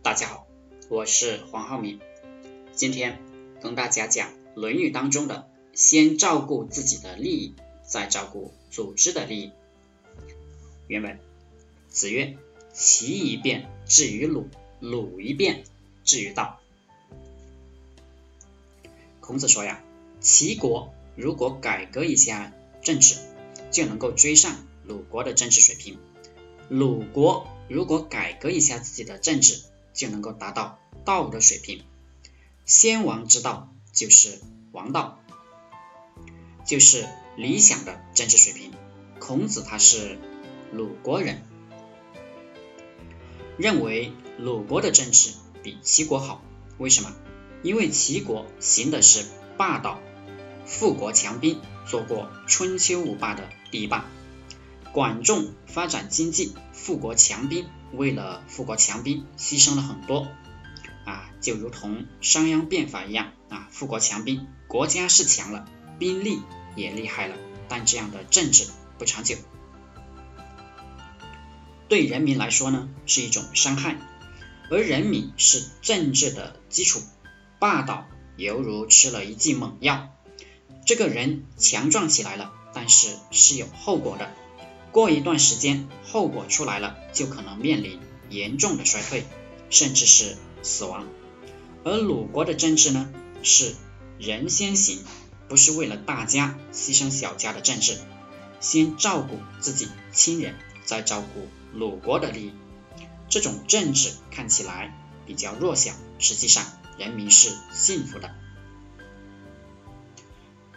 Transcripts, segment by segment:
大家好，我是黄浩明，今天跟大家讲《论语》当中的“先照顾自己的利益，再照顾组织的利益”。原文：子曰：“齐一变至于鲁，鲁一变至于道。”孔子说呀，齐国如果改革一下政治，就能够追上鲁国的政治水平；鲁国如果改革一下自己的政治，就能够达到道的水平。先王之道就是王道，就是理想的政治水平。孔子他是鲁国人，认为鲁国的政治比齐国好。为什么？因为齐国行的是霸道，富国强兵，做过春秋五霸的第一霸。管仲发展经济，富国强兵，为了富国强兵牺牲了很多啊，就如同商鞅变法一样啊，富国强兵，国家是强了，兵力也厉害了，但这样的政治不长久，对人民来说呢是一种伤害，而人民是政治的基础。霸道犹如吃了一剂猛药，这个人强壮起来了，但是是有后果的。过一段时间，后果出来了，就可能面临严重的衰退，甚至是死亡。而鲁国的政治呢，是人先行，不是为了大家牺牲小家的政治，先照顾自己亲人，再照顾鲁国的利益。这种政治看起来比较弱小，实际上。人民是幸福的。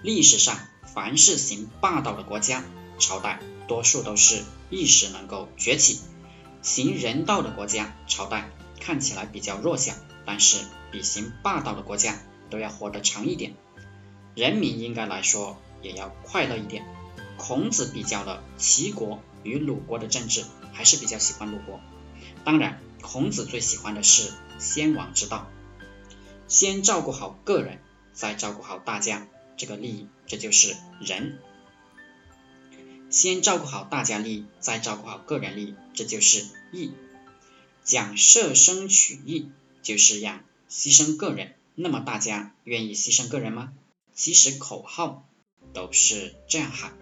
历史上，凡是行霸道的国家、朝代，多数都是一时能够崛起；行人道的国家、朝代，看起来比较弱小，但是比行霸道的国家都要活得长一点。人民应该来说也要快乐一点。孔子比较了齐国与鲁国的政治，还是比较喜欢鲁国。当然，孔子最喜欢的是先王之道。先照顾好个人，再照顾好大家这个利益，这就是仁。先照顾好大家利益，再照顾好个人利益，这就是义。讲舍生取义，就是让牺牲个人。那么大家愿意牺牲个人吗？其实口号都是这样喊，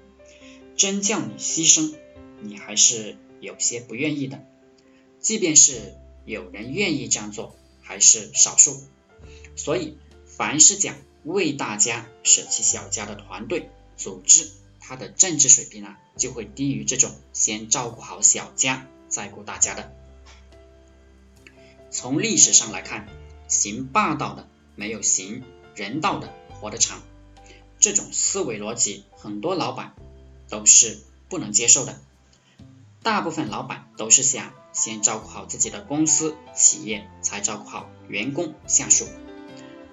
真叫你牺牲，你还是有些不愿意的。即便是有人愿意这样做，还是少数。所以，凡是讲为大家舍弃小家的团队组织，他的政治水平呢，就会低于这种先照顾好小家再顾大家的。从历史上来看，行霸道的没有行人道的活得长，这种思维逻辑，很多老板都是不能接受的。大部分老板都是想先照顾好自己的公司企业，才照顾好员工下属。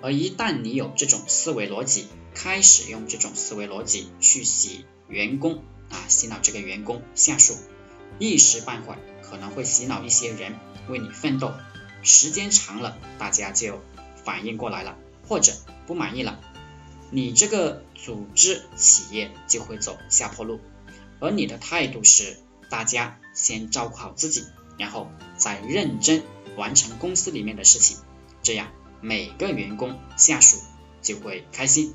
而一旦你有这种思维逻辑，开始用这种思维逻辑去洗员工啊，洗脑这个员工下属，一时半会可能会洗脑一些人为你奋斗，时间长了，大家就反应过来了，或者不满意了，你这个组织企业就会走下坡路。而你的态度是，大家先照顾好自己，然后再认真完成公司里面的事情，这样。每个员工下属就会开心，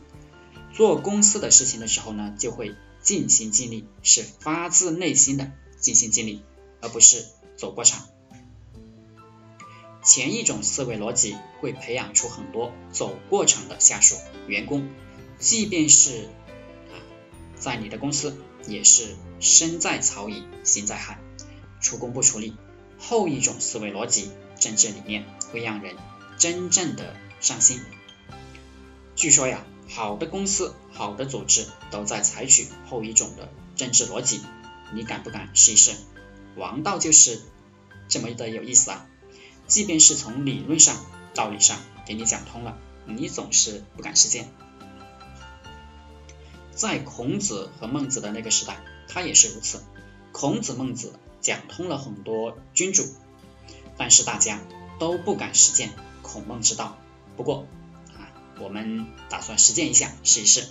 做公司的事情的时候呢，就会尽心尽力，是发自内心的尽心尽力，而不是走过场。前一种思维逻辑会培养出很多走过场的下属员工，即便是啊，在你的公司也是身在曹营心在汉，出工不出力。后一种思维逻辑政治理念会让人。真正的上心。据说呀，好的公司、好的组织都在采取后一种的政治逻辑。你敢不敢试一试？王道就是这么的有意思啊！即便是从理论上、道理上给你讲通了，你总是不敢实践。在孔子和孟子的那个时代，他也是如此。孔子、孟子讲通了很多君主，但是大家都不敢实践。孔孟之道，不过，我们打算实践一下，试一试。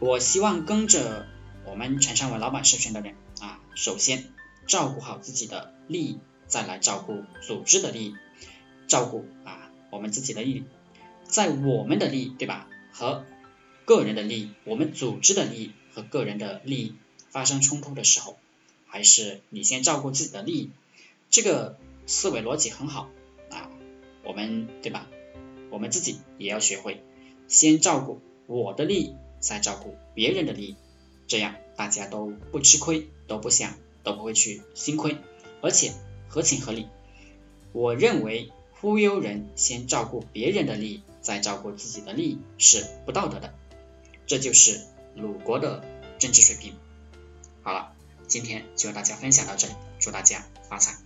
我希望跟着我们陈尚文老板社群的人啊，首先照顾好自己的利益，再来照顾组织的利益。照顾啊我们自己的利益，在我们的利益对吧和个人的利益，我们组织的利益和个人的利益发生冲突的时候，还是你先照顾自己的利益，这个思维逻辑很好啊，我们对吧？我们自己也要学会先照顾我的利益，再照顾别人的利益，这样大家都不吃亏，都不想，都不会去心亏，而且合情合理。我认为忽悠人先照顾别人的利益，再照顾自己的利益是不道德的。这就是鲁国的政治水平。好了，今天就和大家分享到这里，祝大家发财。